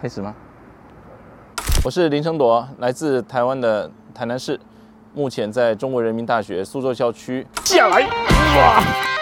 开始吗？我是林成铎，来自台湾的台南市，目前在中国人民大学苏州校区。下来，哇！